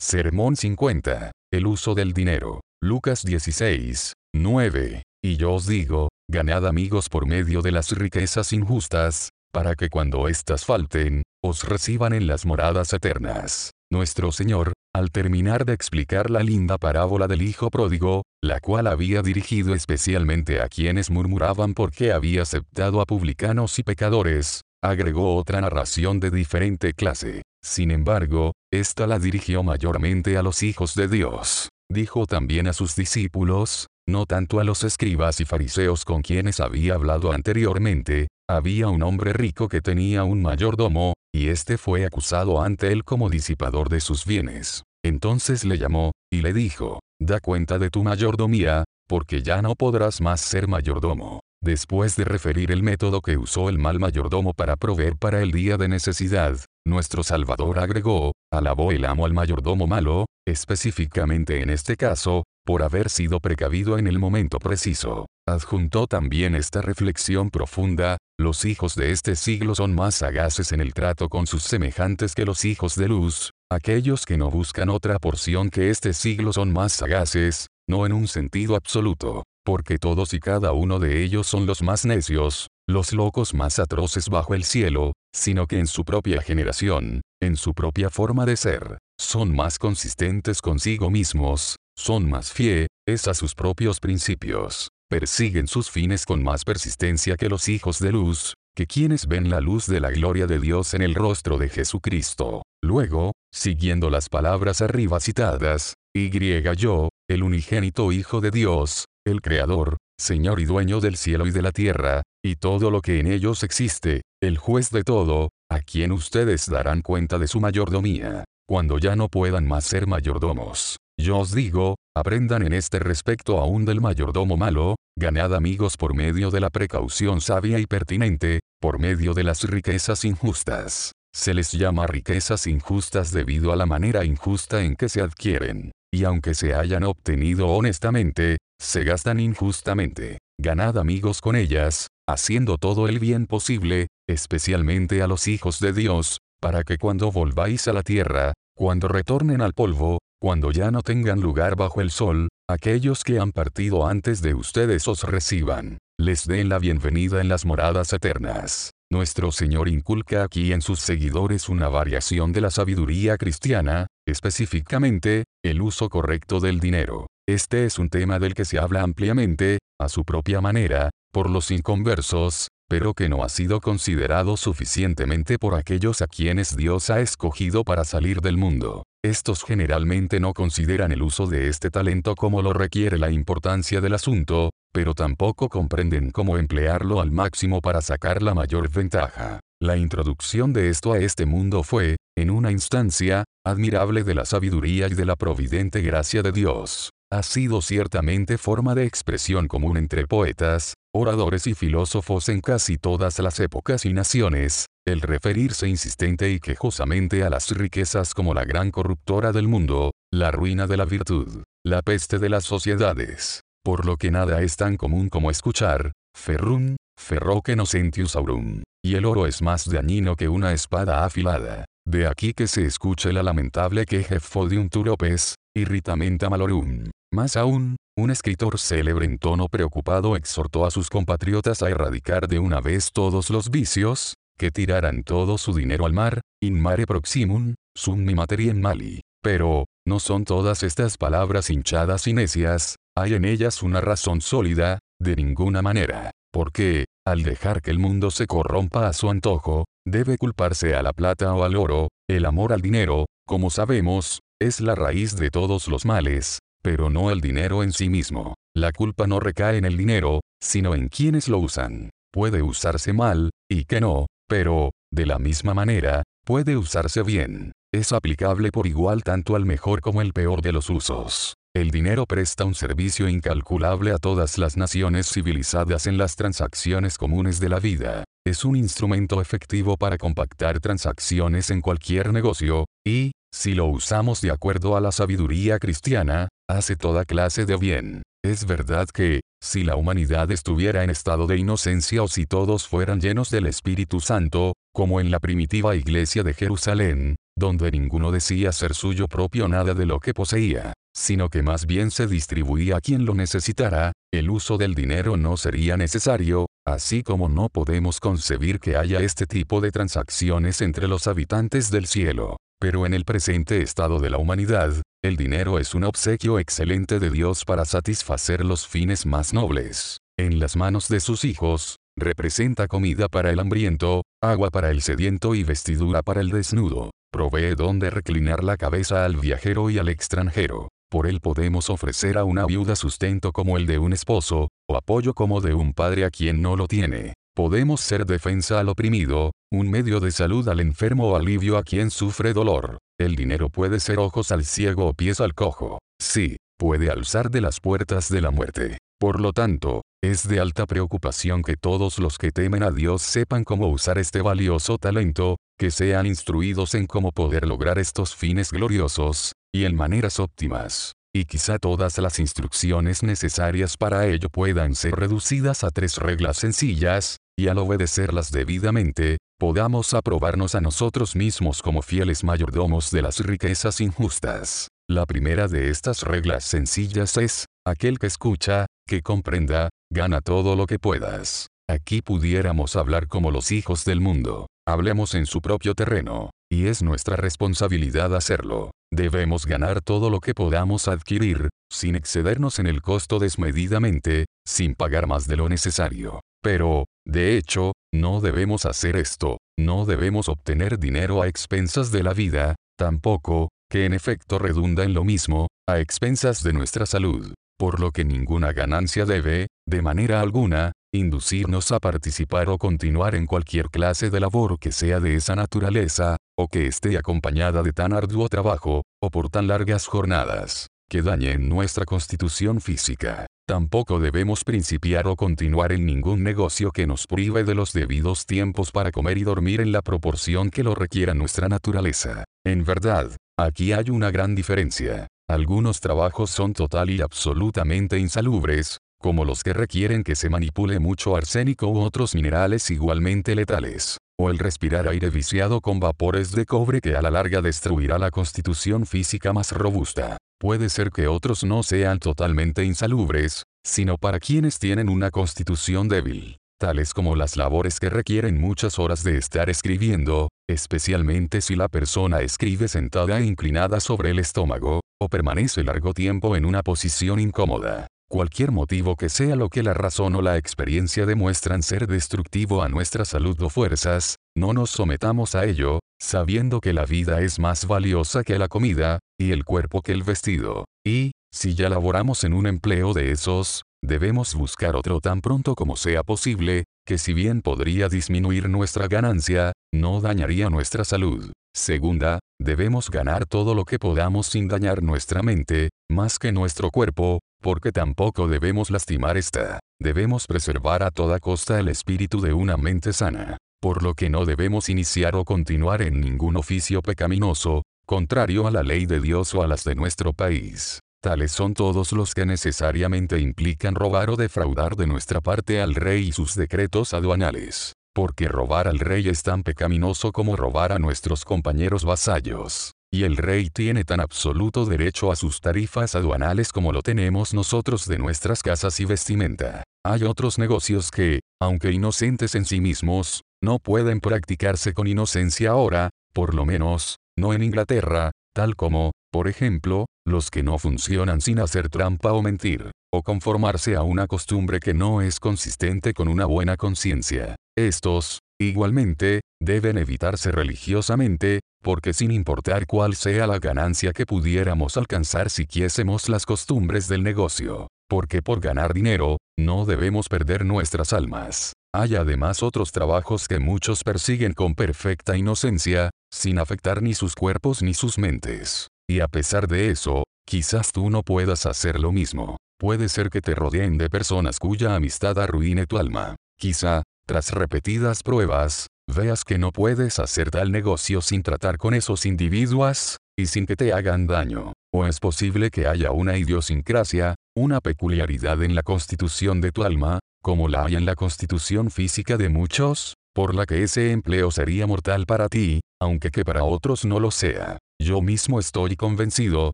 Sermón 50. El uso del dinero. Lucas 16. 9. Y yo os digo, ganad amigos por medio de las riquezas injustas, para que cuando éstas falten, os reciban en las moradas eternas. Nuestro Señor, al terminar de explicar la linda parábola del Hijo Pródigo, la cual había dirigido especialmente a quienes murmuraban porque había aceptado a publicanos y pecadores, agregó otra narración de diferente clase. Sin embargo, esta la dirigió mayormente a los hijos de Dios. Dijo también a sus discípulos, no tanto a los escribas y fariseos con quienes había hablado anteriormente, había un hombre rico que tenía un mayordomo, y éste fue acusado ante él como disipador de sus bienes. Entonces le llamó, y le dijo, da cuenta de tu mayordomía, porque ya no podrás más ser mayordomo. Después de referir el método que usó el mal mayordomo para proveer para el día de necesidad, nuestro Salvador agregó, alabó el amo al mayordomo malo, específicamente en este caso, por haber sido precavido en el momento preciso. Adjuntó también esta reflexión profunda, los hijos de este siglo son más sagaces en el trato con sus semejantes que los hijos de luz, aquellos que no buscan otra porción que este siglo son más sagaces, no en un sentido absoluto, porque todos y cada uno de ellos son los más necios, los locos más atroces bajo el cielo, sino que en su propia generación, en su propia forma de ser, son más consistentes consigo mismos, son más fieles a sus propios principios, persiguen sus fines con más persistencia que los hijos de luz, que quienes ven la luz de la gloria de Dios en el rostro de Jesucristo. Luego, siguiendo las palabras arriba citadas, y yo, el unigénito Hijo de Dios, el Creador, Señor y dueño del cielo y de la tierra, y todo lo que en ellos existe, el juez de todo, a quien ustedes darán cuenta de su mayordomía, cuando ya no puedan más ser mayordomos. Yo os digo, aprendan en este respecto aún del mayordomo malo, ganad amigos por medio de la precaución sabia y pertinente, por medio de las riquezas injustas. Se les llama riquezas injustas debido a la manera injusta en que se adquieren y aunque se hayan obtenido honestamente, se gastan injustamente. Ganad amigos con ellas, haciendo todo el bien posible, especialmente a los hijos de Dios, para que cuando volváis a la tierra, cuando retornen al polvo, cuando ya no tengan lugar bajo el sol, aquellos que han partido antes de ustedes os reciban, les den la bienvenida en las moradas eternas. Nuestro Señor inculca aquí en sus seguidores una variación de la sabiduría cristiana, específicamente, el uso correcto del dinero. Este es un tema del que se habla ampliamente, a su propia manera, por los inconversos, pero que no ha sido considerado suficientemente por aquellos a quienes Dios ha escogido para salir del mundo. Estos generalmente no consideran el uso de este talento como lo requiere la importancia del asunto, pero tampoco comprenden cómo emplearlo al máximo para sacar la mayor ventaja. La introducción de esto a este mundo fue, en una instancia, admirable de la sabiduría y de la providente gracia de Dios. Ha sido ciertamente forma de expresión común entre poetas, oradores y filósofos en casi todas las épocas y naciones, el referirse insistente y quejosamente a las riquezas como la gran corruptora del mundo, la ruina de la virtud, la peste de las sociedades. Por lo que nada es tan común como escuchar, ferrum, ferroque nocentius aurum. Y el oro es más dañino que una espada afilada. De aquí que se escuche la lamentable queja fodium turopes, irritamente malorum. Más aún, un escritor célebre en tono preocupado exhortó a sus compatriotas a erradicar de una vez todos los vicios, que tiraran todo su dinero al mar, in mare proximum, summi materiem mali. Pero, no son todas estas palabras hinchadas y necias, hay en ellas una razón sólida, de ninguna manera. Porque, al dejar que el mundo se corrompa a su antojo, debe culparse a la plata o al oro, el amor al dinero, como sabemos, es la raíz de todos los males, pero no el dinero en sí mismo. La culpa no recae en el dinero, sino en quienes lo usan. Puede usarse mal, y que no, pero, de la misma manera, puede usarse bien. Es aplicable por igual tanto al mejor como el peor de los usos. El dinero presta un servicio incalculable a todas las naciones civilizadas en las transacciones comunes de la vida. Es un instrumento efectivo para compactar transacciones en cualquier negocio, y, si lo usamos de acuerdo a la sabiduría cristiana, hace toda clase de bien. Es verdad que, si la humanidad estuviera en estado de inocencia o si todos fueran llenos del Espíritu Santo, como en la primitiva iglesia de Jerusalén, donde ninguno decía ser suyo propio nada de lo que poseía, sino que más bien se distribuía a quien lo necesitara, el uso del dinero no sería necesario, así como no podemos concebir que haya este tipo de transacciones entre los habitantes del cielo. Pero en el presente estado de la humanidad, el dinero es un obsequio excelente de Dios para satisfacer los fines más nobles. En las manos de sus hijos, representa comida para el hambriento, agua para el sediento y vestidura para el desnudo. Provee donde reclinar la cabeza al viajero y al extranjero. Por él podemos ofrecer a una viuda sustento como el de un esposo, o apoyo como de un padre a quien no lo tiene. Podemos ser defensa al oprimido, un medio de salud al enfermo o alivio a quien sufre dolor. El dinero puede ser ojos al ciego o pies al cojo. Sí, puede alzar de las puertas de la muerte. Por lo tanto, es de alta preocupación que todos los que temen a Dios sepan cómo usar este valioso talento, que sean instruidos en cómo poder lograr estos fines gloriosos, y en maneras óptimas. Y quizá todas las instrucciones necesarias para ello puedan ser reducidas a tres reglas sencillas, y al obedecerlas debidamente, podamos aprobarnos a nosotros mismos como fieles mayordomos de las riquezas injustas. La primera de estas reglas sencillas es, aquel que escucha, que comprenda, gana todo lo que puedas. Aquí pudiéramos hablar como los hijos del mundo. Hablemos en su propio terreno, y es nuestra responsabilidad hacerlo. Debemos ganar todo lo que podamos adquirir, sin excedernos en el costo desmedidamente, sin pagar más de lo necesario. Pero, de hecho, no debemos hacer esto, no debemos obtener dinero a expensas de la vida, tampoco, que en efecto redunda en lo mismo, a expensas de nuestra salud. Por lo que ninguna ganancia debe, de manera alguna, inducirnos a participar o continuar en cualquier clase de labor que sea de esa naturaleza, o que esté acompañada de tan arduo trabajo, o por tan largas jornadas, que dañen nuestra constitución física. Tampoco debemos principiar o continuar en ningún negocio que nos prive de los debidos tiempos para comer y dormir en la proporción que lo requiera nuestra naturaleza. En verdad, aquí hay una gran diferencia. Algunos trabajos son total y absolutamente insalubres, como los que requieren que se manipule mucho arsénico u otros minerales igualmente letales, o el respirar aire viciado con vapores de cobre que a la larga destruirá la constitución física más robusta. Puede ser que otros no sean totalmente insalubres, sino para quienes tienen una constitución débil, tales como las labores que requieren muchas horas de estar escribiendo, especialmente si la persona escribe sentada e inclinada sobre el estómago, o permanece largo tiempo en una posición incómoda. Cualquier motivo que sea lo que la razón o la experiencia demuestran ser destructivo a nuestra salud o fuerzas, no nos sometamos a ello, sabiendo que la vida es más valiosa que la comida, y el cuerpo que el vestido. Y, si ya laboramos en un empleo de esos, debemos buscar otro tan pronto como sea posible, que si bien podría disminuir nuestra ganancia, no dañaría nuestra salud. Segunda, debemos ganar todo lo que podamos sin dañar nuestra mente, más que nuestro cuerpo, porque tampoco debemos lastimar esta. Debemos preservar a toda costa el espíritu de una mente sana. Por lo que no debemos iniciar o continuar en ningún oficio pecaminoso, contrario a la ley de Dios o a las de nuestro país. Tales son todos los que necesariamente implican robar o defraudar de nuestra parte al rey y sus decretos aduanales. Porque robar al rey es tan pecaminoso como robar a nuestros compañeros vasallos. Y el rey tiene tan absoluto derecho a sus tarifas aduanales como lo tenemos nosotros de nuestras casas y vestimenta. Hay otros negocios que, aunque inocentes en sí mismos, no pueden practicarse con inocencia ahora, por lo menos, no en Inglaterra, tal como, por ejemplo, los que no funcionan sin hacer trampa o mentir, o conformarse a una costumbre que no es consistente con una buena conciencia. Estos, igualmente, deben evitarse religiosamente, porque sin importar cuál sea la ganancia que pudiéramos alcanzar si quiésemos las costumbres del negocio, porque por ganar dinero, no debemos perder nuestras almas. Hay además otros trabajos que muchos persiguen con perfecta inocencia, sin afectar ni sus cuerpos ni sus mentes. Y a pesar de eso, quizás tú no puedas hacer lo mismo. Puede ser que te rodeen de personas cuya amistad arruine tu alma. Quizá, tras repetidas pruebas, veas que no puedes hacer tal negocio sin tratar con esos individuos, y sin que te hagan daño. O es posible que haya una idiosincrasia, una peculiaridad en la constitución de tu alma, como la hay en la constitución física de muchos, por la que ese empleo sería mortal para ti, aunque que para otros no lo sea. Yo mismo estoy convencido,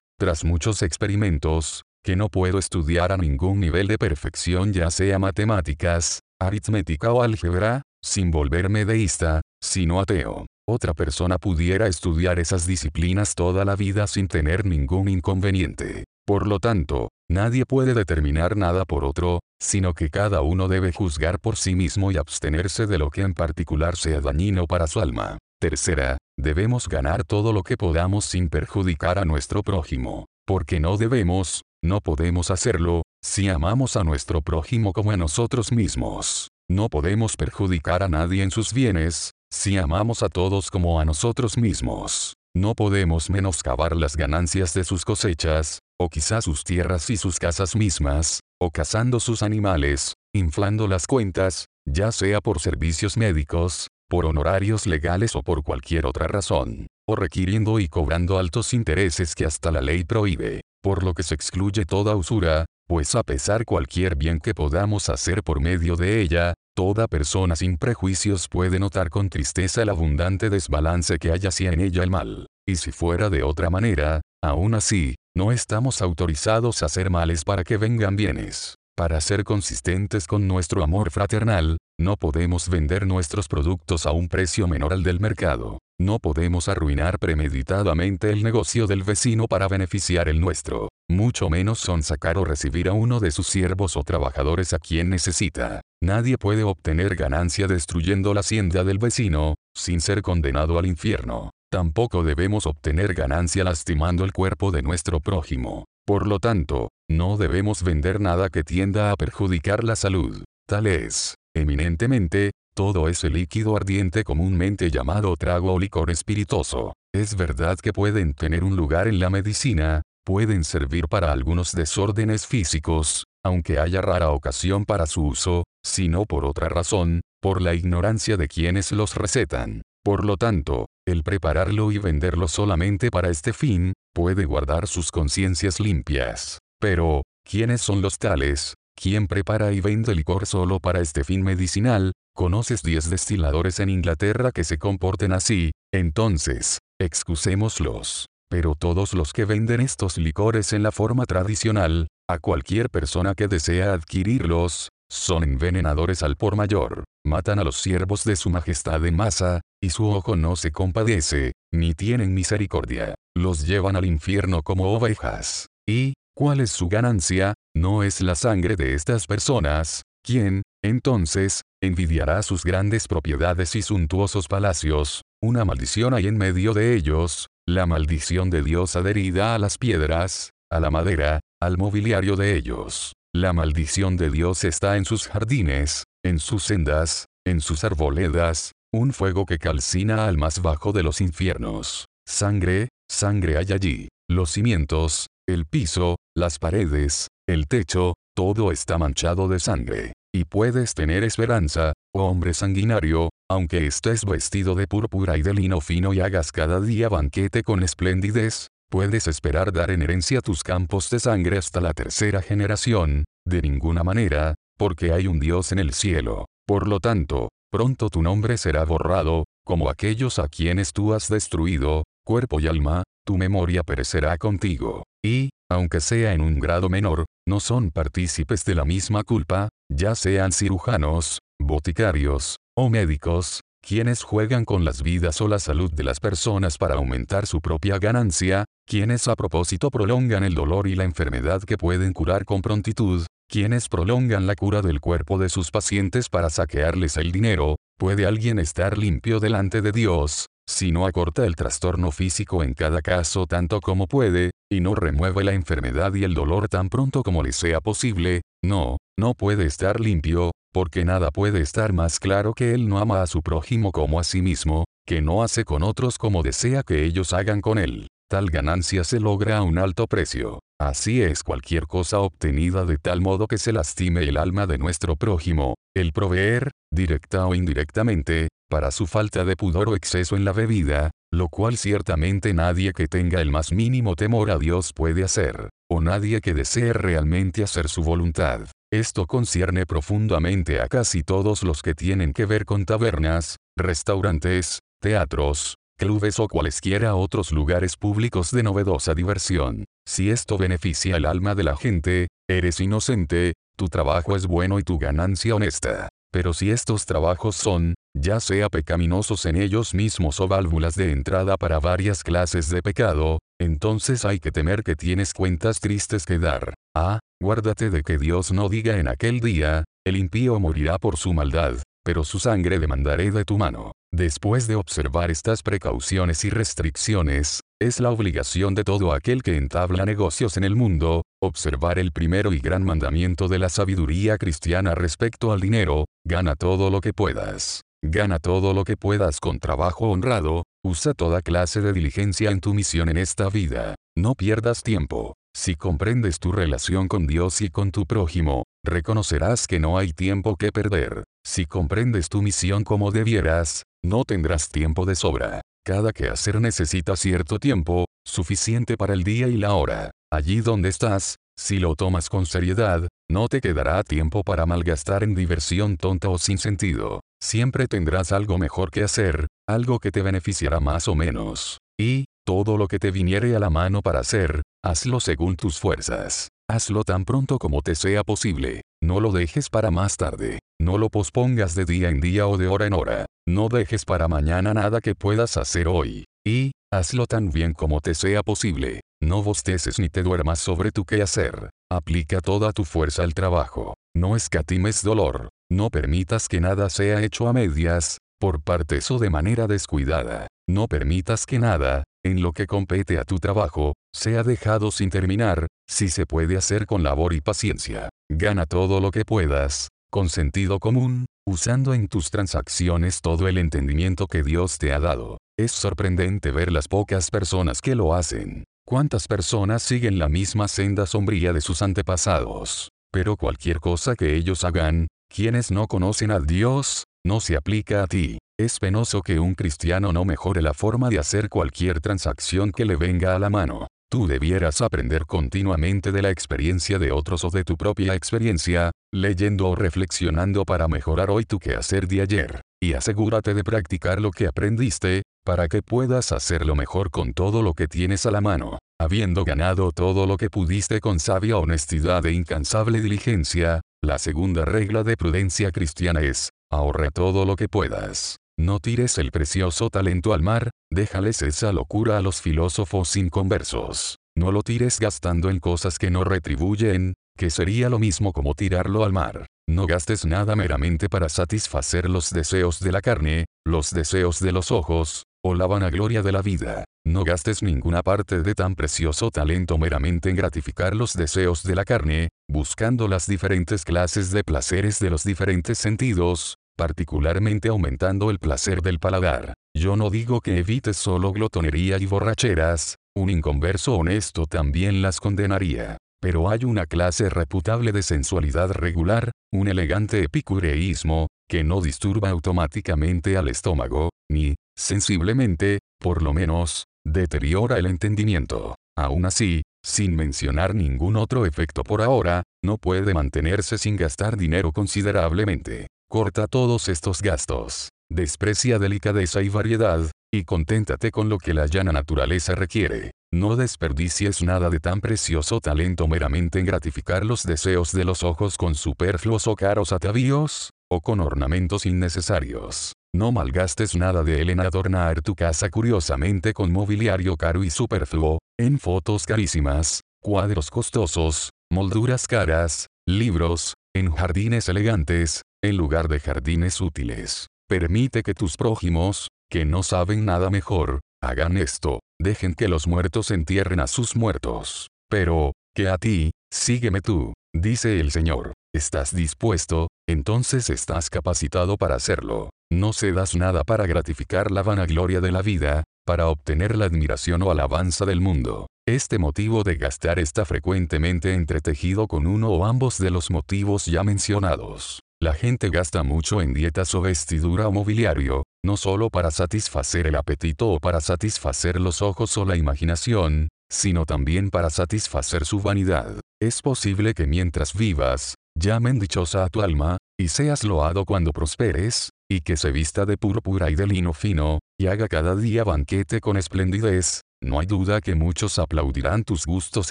tras muchos experimentos, que no puedo estudiar a ningún nivel de perfección ya sea matemáticas, aritmética o álgebra, sin volverme deísta, sino ateo. Otra persona pudiera estudiar esas disciplinas toda la vida sin tener ningún inconveniente. Por lo tanto, nadie puede determinar nada por otro, sino que cada uno debe juzgar por sí mismo y abstenerse de lo que en particular sea dañino para su alma. Tercera, debemos ganar todo lo que podamos sin perjudicar a nuestro prójimo. Porque no debemos, no podemos hacerlo, si amamos a nuestro prójimo como a nosotros mismos. No podemos perjudicar a nadie en sus bienes, si amamos a todos como a nosotros mismos. No podemos menoscabar las ganancias de sus cosechas, o quizás sus tierras y sus casas mismas, o cazando sus animales, inflando las cuentas, ya sea por servicios médicos, por honorarios legales o por cualquier otra razón, o requiriendo y cobrando altos intereses que hasta la ley prohíbe, por lo que se excluye toda usura, pues a pesar cualquier bien que podamos hacer por medio de ella, toda persona sin prejuicios puede notar con tristeza el abundante desbalance que hay hacia en ella el mal. Y si fuera de otra manera, aún así, no estamos autorizados a hacer males para que vengan bienes. Para ser consistentes con nuestro amor fraternal, no podemos vender nuestros productos a un precio menor al del mercado. No podemos arruinar premeditadamente el negocio del vecino para beneficiar el nuestro. Mucho menos son sacar o recibir a uno de sus siervos o trabajadores a quien necesita. Nadie puede obtener ganancia destruyendo la hacienda del vecino, sin ser condenado al infierno. Tampoco debemos obtener ganancia lastimando el cuerpo de nuestro prójimo. Por lo tanto, no debemos vender nada que tienda a perjudicar la salud. Tal es, eminentemente, todo ese líquido ardiente comúnmente llamado trago o licor espirituoso. Es verdad que pueden tener un lugar en la medicina, pueden servir para algunos desórdenes físicos, aunque haya rara ocasión para su uso, sino por otra razón, por la ignorancia de quienes los recetan. Por lo tanto, el prepararlo y venderlo solamente para este fin, puede guardar sus conciencias limpias. Pero, ¿quiénes son los tales? ¿Quién prepara y vende licor solo para este fin medicinal? ¿Conoces 10 destiladores en Inglaterra que se comporten así? Entonces, excusémoslos. Pero todos los que venden estos licores en la forma tradicional, a cualquier persona que desea adquirirlos, son envenenadores al por mayor, matan a los siervos de su majestad en masa, y su ojo no se compadece, ni tienen misericordia, los llevan al infierno como ovejas. ¿Y, cuál es su ganancia? No es la sangre de estas personas, ¿quién, entonces, envidiará sus grandes propiedades y suntuosos palacios? Una maldición hay en medio de ellos, la maldición de Dios adherida a las piedras, a la madera, al mobiliario de ellos. La maldición de Dios está en sus jardines, en sus sendas, en sus arboledas, un fuego que calcina al más bajo de los infiernos. Sangre, sangre hay allí. Los cimientos, el piso, las paredes, el techo, todo está manchado de sangre. Y puedes tener esperanza, oh hombre sanguinario, aunque estés vestido de púrpura y de lino fino y hagas cada día banquete con esplendidez, puedes esperar dar en herencia tus campos de sangre hasta la tercera generación, de ninguna manera, porque hay un Dios en el cielo. Por lo tanto, pronto tu nombre será borrado, como aquellos a quienes tú has destruido, cuerpo y alma, tu memoria perecerá contigo. Y, aunque sea en un grado menor, no son partícipes de la misma culpa, ya sean cirujanos, boticarios, o médicos, quienes juegan con las vidas o la salud de las personas para aumentar su propia ganancia, quienes a propósito prolongan el dolor y la enfermedad que pueden curar con prontitud, quienes prolongan la cura del cuerpo de sus pacientes para saquearles el dinero, ¿puede alguien estar limpio delante de Dios, si no acorta el trastorno físico en cada caso tanto como puede, y no remueve la enfermedad y el dolor tan pronto como le sea posible? No, no puede estar limpio, porque nada puede estar más claro que él no ama a su prójimo como a sí mismo, que no hace con otros como desea que ellos hagan con él. Tal ganancia se logra a un alto precio. Así es cualquier cosa obtenida de tal modo que se lastime el alma de nuestro prójimo, el proveer, directa o indirectamente, para su falta de pudor o exceso en la bebida, lo cual ciertamente nadie que tenga el más mínimo temor a Dios puede hacer, o nadie que desee realmente hacer su voluntad. Esto concierne profundamente a casi todos los que tienen que ver con tabernas, restaurantes, teatros, clubes o cualesquiera otros lugares públicos de novedosa diversión. Si esto beneficia el alma de la gente, eres inocente, tu trabajo es bueno y tu ganancia honesta. Pero si estos trabajos son, ya sea pecaminosos en ellos mismos o válvulas de entrada para varias clases de pecado, entonces hay que temer que tienes cuentas tristes que dar. Ah, guárdate de que Dios no diga en aquel día, el impío morirá por su maldad, pero su sangre demandaré de tu mano. Después de observar estas precauciones y restricciones, es la obligación de todo aquel que entabla negocios en el mundo, observar el primero y gran mandamiento de la sabiduría cristiana respecto al dinero, gana todo lo que puedas. Gana todo lo que puedas con trabajo honrado, usa toda clase de diligencia en tu misión en esta vida. No pierdas tiempo. Si comprendes tu relación con Dios y con tu prójimo, reconocerás que no hay tiempo que perder. Si comprendes tu misión como debieras, no tendrás tiempo de sobra. Cada quehacer necesita cierto tiempo, suficiente para el día y la hora. Allí donde estás, si lo tomas con seriedad, no te quedará tiempo para malgastar en diversión tonta o sin sentido. Siempre tendrás algo mejor que hacer, algo que te beneficiará más o menos. Y, todo lo que te viniere a la mano para hacer, hazlo según tus fuerzas. Hazlo tan pronto como te sea posible. No lo dejes para más tarde. No lo pospongas de día en día o de hora en hora. No dejes para mañana nada que puedas hacer hoy. Y, hazlo tan bien como te sea posible. No bosteces ni te duermas sobre tu qué hacer. Aplica toda tu fuerza al trabajo. No escatimes dolor. No permitas que nada sea hecho a medias, por partes o de manera descuidada. No permitas que nada, en lo que compete a tu trabajo, sea dejado sin terminar, si se puede hacer con labor y paciencia. Gana todo lo que puedas, con sentido común, usando en tus transacciones todo el entendimiento que Dios te ha dado. Es sorprendente ver las pocas personas que lo hacen. ¿Cuántas personas siguen la misma senda sombría de sus antepasados? Pero cualquier cosa que ellos hagan, quienes no conocen a Dios, no se aplica a ti. Es penoso que un cristiano no mejore la forma de hacer cualquier transacción que le venga a la mano. Tú debieras aprender continuamente de la experiencia de otros o de tu propia experiencia, leyendo o reflexionando para mejorar hoy tu quehacer de ayer. Y asegúrate de practicar lo que aprendiste, para que puedas hacerlo mejor con todo lo que tienes a la mano. Habiendo ganado todo lo que pudiste con sabia honestidad e incansable diligencia, la segunda regla de prudencia cristiana es, ahorra todo lo que puedas. No tires el precioso talento al mar, déjales esa locura a los filósofos inconversos. No lo tires gastando en cosas que no retribuyen, que sería lo mismo como tirarlo al mar. No gastes nada meramente para satisfacer los deseos de la carne, los deseos de los ojos, o la vanagloria de la vida. No gastes ninguna parte de tan precioso talento meramente en gratificar los deseos de la carne, buscando las diferentes clases de placeres de los diferentes sentidos, particularmente aumentando el placer del paladar. Yo no digo que evites solo glotonería y borracheras, un inconverso honesto también las condenaría. Pero hay una clase reputable de sensualidad regular, un elegante epicureísmo, que no disturba automáticamente al estómago, ni, sensiblemente, por lo menos, deteriora el entendimiento. Aún así, sin mencionar ningún otro efecto por ahora, no puede mantenerse sin gastar dinero considerablemente. Corta todos estos gastos. Desprecia delicadeza y variedad, y conténtate con lo que la llana naturaleza requiere. No desperdicies nada de tan precioso talento meramente en gratificar los deseos de los ojos con superfluos o caros atavíos, o con ornamentos innecesarios. No malgastes nada de él en adornar tu casa curiosamente con mobiliario caro y superfluo, en fotos carísimas, cuadros costosos, molduras caras, libros, en jardines elegantes, en lugar de jardines útiles. Permite que tus prójimos, que no saben nada mejor, hagan esto, dejen que los muertos entierren a sus muertos. Pero, que a ti, sígueme tú, dice el Señor. ¿Estás dispuesto? Entonces estás capacitado para hacerlo. No cedas nada para gratificar la vanagloria de la vida, para obtener la admiración o alabanza del mundo. Este motivo de gastar está frecuentemente entretejido con uno o ambos de los motivos ya mencionados. La gente gasta mucho en dietas o vestidura o mobiliario, no solo para satisfacer el apetito o para satisfacer los ojos o la imaginación, sino también para satisfacer su vanidad. Es posible que mientras vivas, llamen dichosa a tu alma, y seas loado cuando prosperes, y que se vista de púrpura y de lino fino, y haga cada día banquete con esplendidez, no hay duda que muchos aplaudirán tus gustos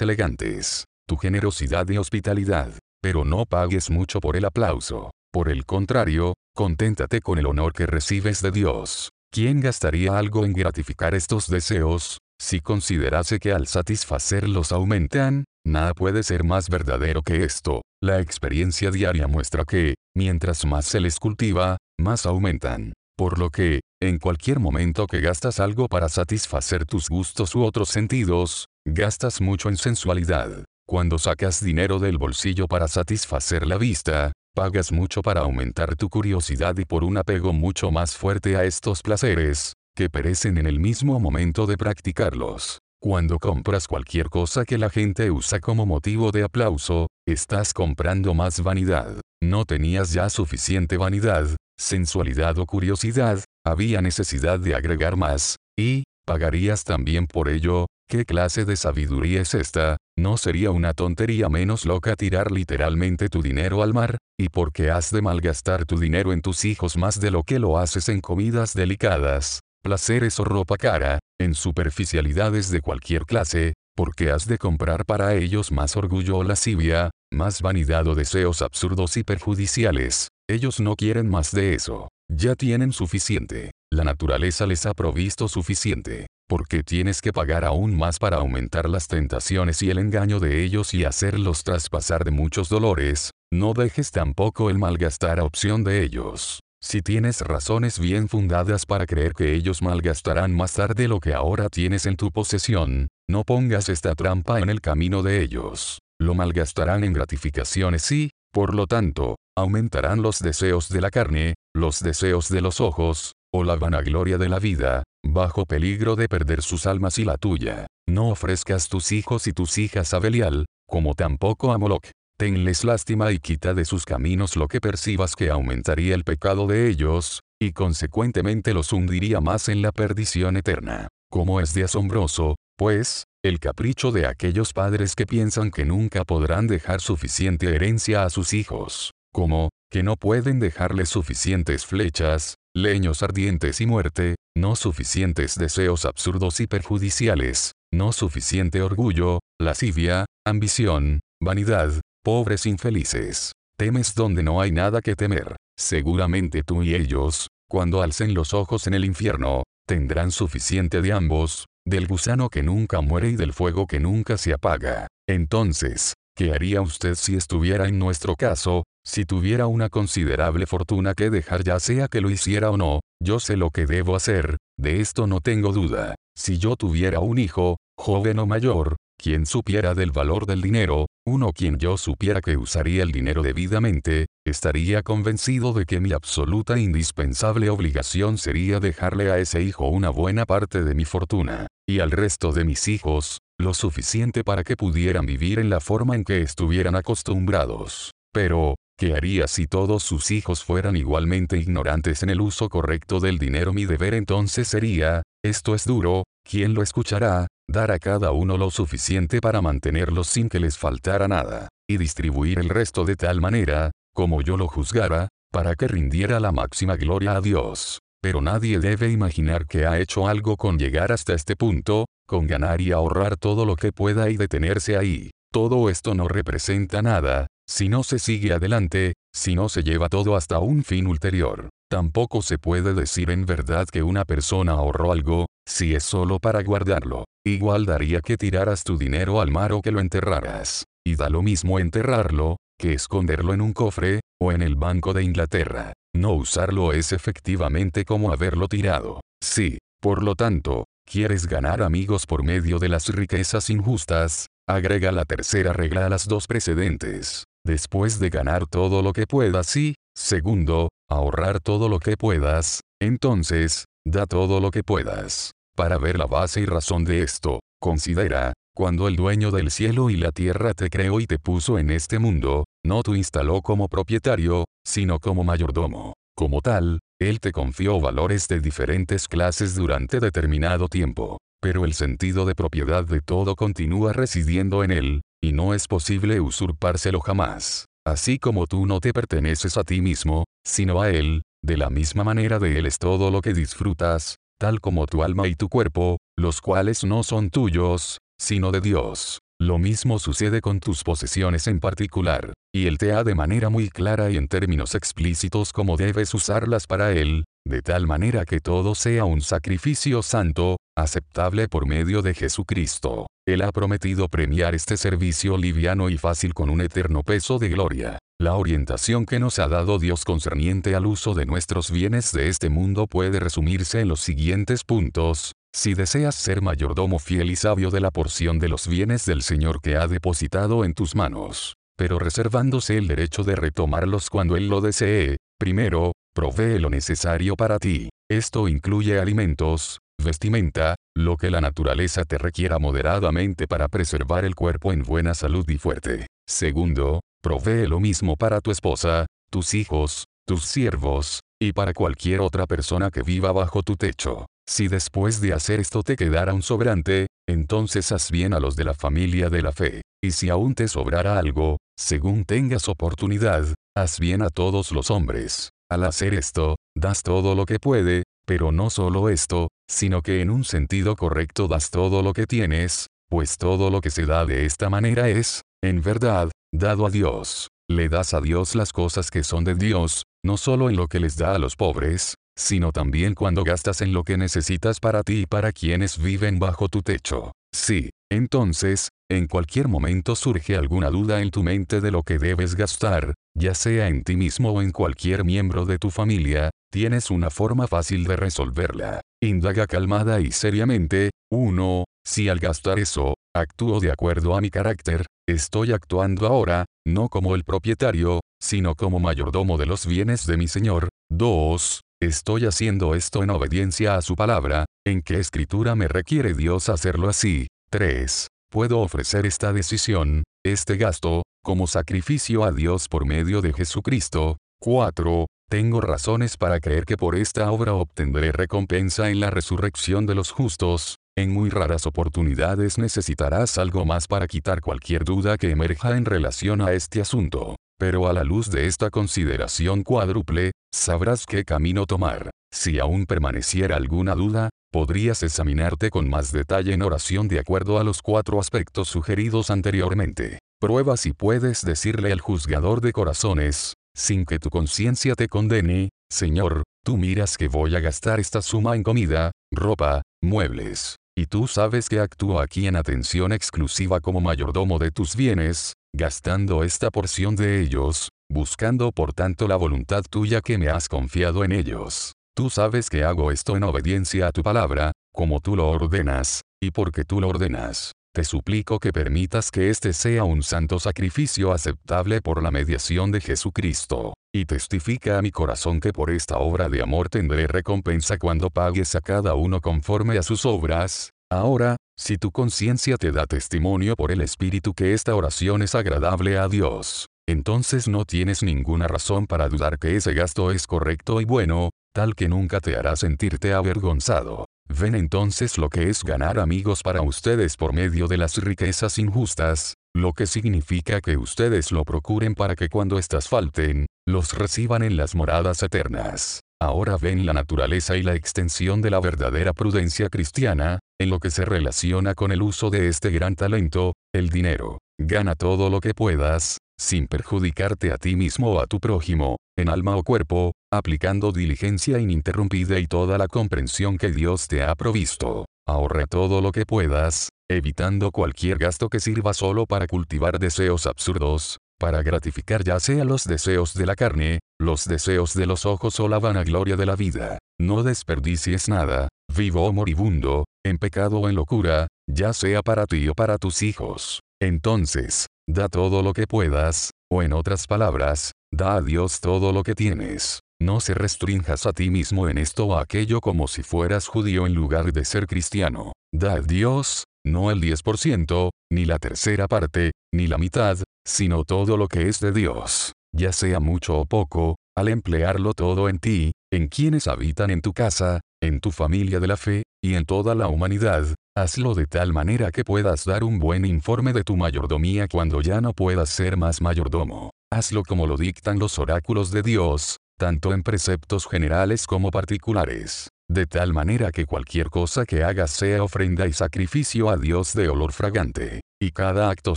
elegantes, tu generosidad y hospitalidad, pero no pagues mucho por el aplauso. Por el contrario, conténtate con el honor que recibes de Dios. ¿Quién gastaría algo en gratificar estos deseos? Si considerase que al satisfacerlos aumentan, nada puede ser más verdadero que esto. La experiencia diaria muestra que, mientras más se les cultiva, más aumentan. Por lo que, en cualquier momento que gastas algo para satisfacer tus gustos u otros sentidos, gastas mucho en sensualidad. Cuando sacas dinero del bolsillo para satisfacer la vista, pagas mucho para aumentar tu curiosidad y por un apego mucho más fuerte a estos placeres, que perecen en el mismo momento de practicarlos. Cuando compras cualquier cosa que la gente usa como motivo de aplauso, estás comprando más vanidad. No tenías ya suficiente vanidad, sensualidad o curiosidad, había necesidad de agregar más, y, pagarías también por ello, ¿qué clase de sabiduría es esta? ¿No sería una tontería menos loca tirar literalmente tu dinero al mar? ¿Y por qué has de malgastar tu dinero en tus hijos más de lo que lo haces en comidas delicadas? placeres o ropa cara, en superficialidades de cualquier clase, porque has de comprar para ellos más orgullo o lascivia, más vanidad o deseos absurdos y perjudiciales. Ellos no quieren más de eso. Ya tienen suficiente. La naturaleza les ha provisto suficiente. Porque tienes que pagar aún más para aumentar las tentaciones y el engaño de ellos y hacerlos traspasar de muchos dolores, no dejes tampoco el malgastar a opción de ellos. Si tienes razones bien fundadas para creer que ellos malgastarán más tarde lo que ahora tienes en tu posesión, no pongas esta trampa en el camino de ellos. Lo malgastarán en gratificaciones y, por lo tanto, aumentarán los deseos de la carne, los deseos de los ojos, o la vanagloria de la vida, bajo peligro de perder sus almas y la tuya. No ofrezcas tus hijos y tus hijas a Belial, como tampoco a Moloch, Tenles lástima y quita de sus caminos lo que percibas que aumentaría el pecado de ellos, y consecuentemente los hundiría más en la perdición eterna. Como es de asombroso, pues, el capricho de aquellos padres que piensan que nunca podrán dejar suficiente herencia a sus hijos, como, que no pueden dejarles suficientes flechas, leños ardientes y muerte, no suficientes deseos absurdos y perjudiciales, no suficiente orgullo, lascivia, ambición, vanidad, Pobres infelices. Temes donde no hay nada que temer. Seguramente tú y ellos, cuando alcen los ojos en el infierno, tendrán suficiente de ambos, del gusano que nunca muere y del fuego que nunca se apaga. Entonces, ¿qué haría usted si estuviera en nuestro caso, si tuviera una considerable fortuna que dejar ya sea que lo hiciera o no, yo sé lo que debo hacer, de esto no tengo duda. Si yo tuviera un hijo, joven o mayor, quien supiera del valor del dinero, uno quien yo supiera que usaría el dinero debidamente, estaría convencido de que mi absoluta e indispensable obligación sería dejarle a ese hijo una buena parte de mi fortuna, y al resto de mis hijos, lo suficiente para que pudieran vivir en la forma en que estuvieran acostumbrados. Pero, ¿qué haría si todos sus hijos fueran igualmente ignorantes en el uso correcto del dinero? Mi deber entonces sería, esto es duro, ¿quién lo escuchará? dar a cada uno lo suficiente para mantenerlos sin que les faltara nada, y distribuir el resto de tal manera, como yo lo juzgara, para que rindiera la máxima gloria a Dios. Pero nadie debe imaginar que ha hecho algo con llegar hasta este punto, con ganar y ahorrar todo lo que pueda y detenerse ahí. Todo esto no representa nada, si no se sigue adelante, si no se lleva todo hasta un fin ulterior. Tampoco se puede decir en verdad que una persona ahorró algo, si es solo para guardarlo. Igual daría que tiraras tu dinero al mar o que lo enterraras. Y da lo mismo enterrarlo, que esconderlo en un cofre, o en el Banco de Inglaterra. No usarlo es efectivamente como haberlo tirado. Sí, por lo tanto, ¿quieres ganar amigos por medio de las riquezas injustas? Agrega la tercera regla a las dos precedentes. Después de ganar todo lo que puedas y, segundo, ahorrar todo lo que puedas, entonces, da todo lo que puedas. Para ver la base y razón de esto, considera, cuando el dueño del cielo y la tierra te creó y te puso en este mundo, no te instaló como propietario, sino como mayordomo. como tal, Él te confió valores de diferentes clases durante determinado tiempo. Pero el sentido de propiedad de todo continúa residiendo en Él, y no es posible usurpárselo jamás. Así como tú no te perteneces a ti mismo, sino a Él, de la misma manera de Él es todo lo que disfrutas, tal como tu alma y tu cuerpo, los cuales no son tuyos, sino de Dios. Lo mismo sucede con tus posesiones en particular, y Él te ha de manera muy clara y en términos explícitos cómo debes usarlas para Él, de tal manera que todo sea un sacrificio santo, aceptable por medio de Jesucristo. Él ha prometido premiar este servicio liviano y fácil con un eterno peso de gloria. La orientación que nos ha dado Dios concerniente al uso de nuestros bienes de este mundo puede resumirse en los siguientes puntos. Si deseas ser mayordomo fiel y sabio de la porción de los bienes del Señor que ha depositado en tus manos, pero reservándose el derecho de retomarlos cuando Él lo desee, primero, provee lo necesario para ti. Esto incluye alimentos, vestimenta, lo que la naturaleza te requiera moderadamente para preservar el cuerpo en buena salud y fuerte. Segundo, Provee lo mismo para tu esposa, tus hijos, tus siervos, y para cualquier otra persona que viva bajo tu techo. Si después de hacer esto te quedara un sobrante, entonces haz bien a los de la familia de la fe. Y si aún te sobrara algo, según tengas oportunidad, haz bien a todos los hombres. Al hacer esto, das todo lo que puede, pero no solo esto, sino que en un sentido correcto das todo lo que tienes, pues todo lo que se da de esta manera es, en verdad, dado a Dios. Le das a Dios las cosas que son de Dios, no solo en lo que les da a los pobres, sino también cuando gastas en lo que necesitas para ti y para quienes viven bajo tu techo. Sí, entonces, en cualquier momento surge alguna duda en tu mente de lo que debes gastar, ya sea en ti mismo o en cualquier miembro de tu familia, tienes una forma fácil de resolverla. Indaga calmada y seriamente, 1. Si al gastar eso, actúo de acuerdo a mi carácter, Estoy actuando ahora, no como el propietario, sino como mayordomo de los bienes de mi Señor. 2. Estoy haciendo esto en obediencia a su palabra, en qué escritura me requiere Dios hacerlo así. 3. Puedo ofrecer esta decisión, este gasto, como sacrificio a Dios por medio de Jesucristo. 4. Tengo razones para creer que por esta obra obtendré recompensa en la resurrección de los justos. En muy raras oportunidades necesitarás algo más para quitar cualquier duda que emerja en relación a este asunto. Pero a la luz de esta consideración cuádruple, sabrás qué camino tomar. Si aún permaneciera alguna duda, podrías examinarte con más detalle en oración de acuerdo a los cuatro aspectos sugeridos anteriormente. Prueba si puedes decirle al juzgador de corazones, sin que tu conciencia te condene, Señor, tú miras que voy a gastar esta suma en comida, ropa, muebles. Y tú sabes que actúo aquí en atención exclusiva como mayordomo de tus bienes, gastando esta porción de ellos, buscando por tanto la voluntad tuya que me has confiado en ellos. Tú sabes que hago esto en obediencia a tu palabra, como tú lo ordenas, y porque tú lo ordenas. Te suplico que permitas que este sea un santo sacrificio aceptable por la mediación de Jesucristo. Y testifica a mi corazón que por esta obra de amor tendré recompensa cuando pagues a cada uno conforme a sus obras. Ahora, si tu conciencia te da testimonio por el Espíritu que esta oración es agradable a Dios, entonces no tienes ninguna razón para dudar que ese gasto es correcto y bueno, tal que nunca te hará sentirte avergonzado. Ven entonces lo que es ganar amigos para ustedes por medio de las riquezas injustas, lo que significa que ustedes lo procuren para que cuando éstas falten, los reciban en las moradas eternas. Ahora ven la naturaleza y la extensión de la verdadera prudencia cristiana, en lo que se relaciona con el uso de este gran talento, el dinero. Gana todo lo que puedas, sin perjudicarte a ti mismo o a tu prójimo, en alma o cuerpo, aplicando diligencia ininterrumpida y toda la comprensión que Dios te ha provisto. Ahorra todo lo que puedas, evitando cualquier gasto que sirva solo para cultivar deseos absurdos, para gratificar ya sea los deseos de la carne, los deseos de los ojos o la vanagloria de la vida. No desperdicies nada, vivo o moribundo, en pecado o en locura, ya sea para ti o para tus hijos. Entonces, da todo lo que puedas, o en otras palabras, da a Dios todo lo que tienes. No se restrinjas a ti mismo en esto o aquello como si fueras judío en lugar de ser cristiano. Da a Dios, no el 10%, ni la tercera parte, ni la mitad, sino todo lo que es de Dios. ya sea mucho o poco, al emplearlo todo en ti, en quienes habitan en tu casa, en tu familia de la fe, y en toda la humanidad, hazlo de tal manera que puedas dar un buen informe de tu mayordomía cuando ya no puedas ser más mayordomo. Hazlo como lo dictan los oráculos de Dios, tanto en preceptos generales como particulares. De tal manera que cualquier cosa que hagas sea ofrenda y sacrificio a Dios de olor fragante, y cada acto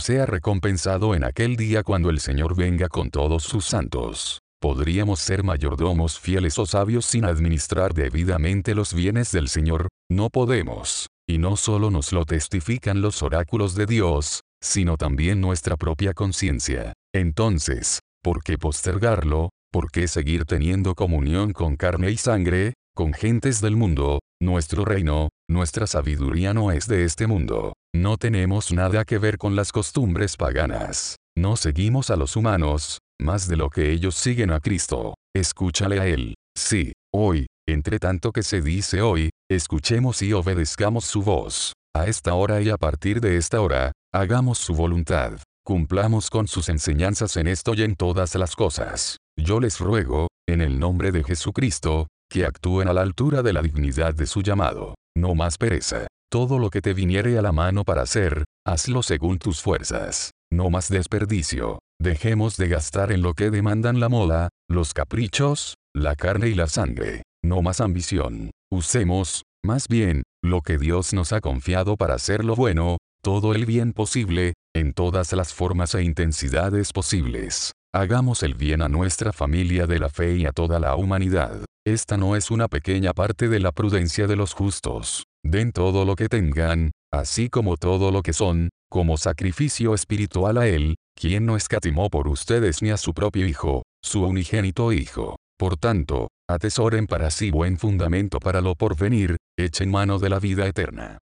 sea recompensado en aquel día cuando el Señor venga con todos sus santos. ¿Podríamos ser mayordomos fieles o sabios sin administrar debidamente los bienes del Señor? No podemos. Y no solo nos lo testifican los oráculos de Dios, sino también nuestra propia conciencia. Entonces, ¿por qué postergarlo? ¿Por qué seguir teniendo comunión con carne y sangre? Con gentes del mundo, nuestro reino, nuestra sabiduría no es de este mundo. No tenemos nada que ver con las costumbres paganas. No seguimos a los humanos, más de lo que ellos siguen a Cristo. Escúchale a Él. Sí, hoy, entre tanto que se dice hoy, escuchemos y obedezcamos su voz. A esta hora y a partir de esta hora, hagamos su voluntad. Cumplamos con sus enseñanzas en esto y en todas las cosas. Yo les ruego, en el nombre de Jesucristo, que actúen a la altura de la dignidad de su llamado. No más pereza. Todo lo que te viniere a la mano para hacer, hazlo según tus fuerzas. No más desperdicio. Dejemos de gastar en lo que demandan la moda, los caprichos, la carne y la sangre. No más ambición. Usemos, más bien, lo que Dios nos ha confiado para hacer lo bueno, todo el bien posible, en todas las formas e intensidades posibles. Hagamos el bien a nuestra familia de la fe y a toda la humanidad. Esta no es una pequeña parte de la prudencia de los justos. Den todo lo que tengan, así como todo lo que son, como sacrificio espiritual a Él, quien no escatimó por ustedes ni a su propio Hijo, su unigénito Hijo. Por tanto, atesoren para sí buen fundamento para lo porvenir, echen mano de la vida eterna.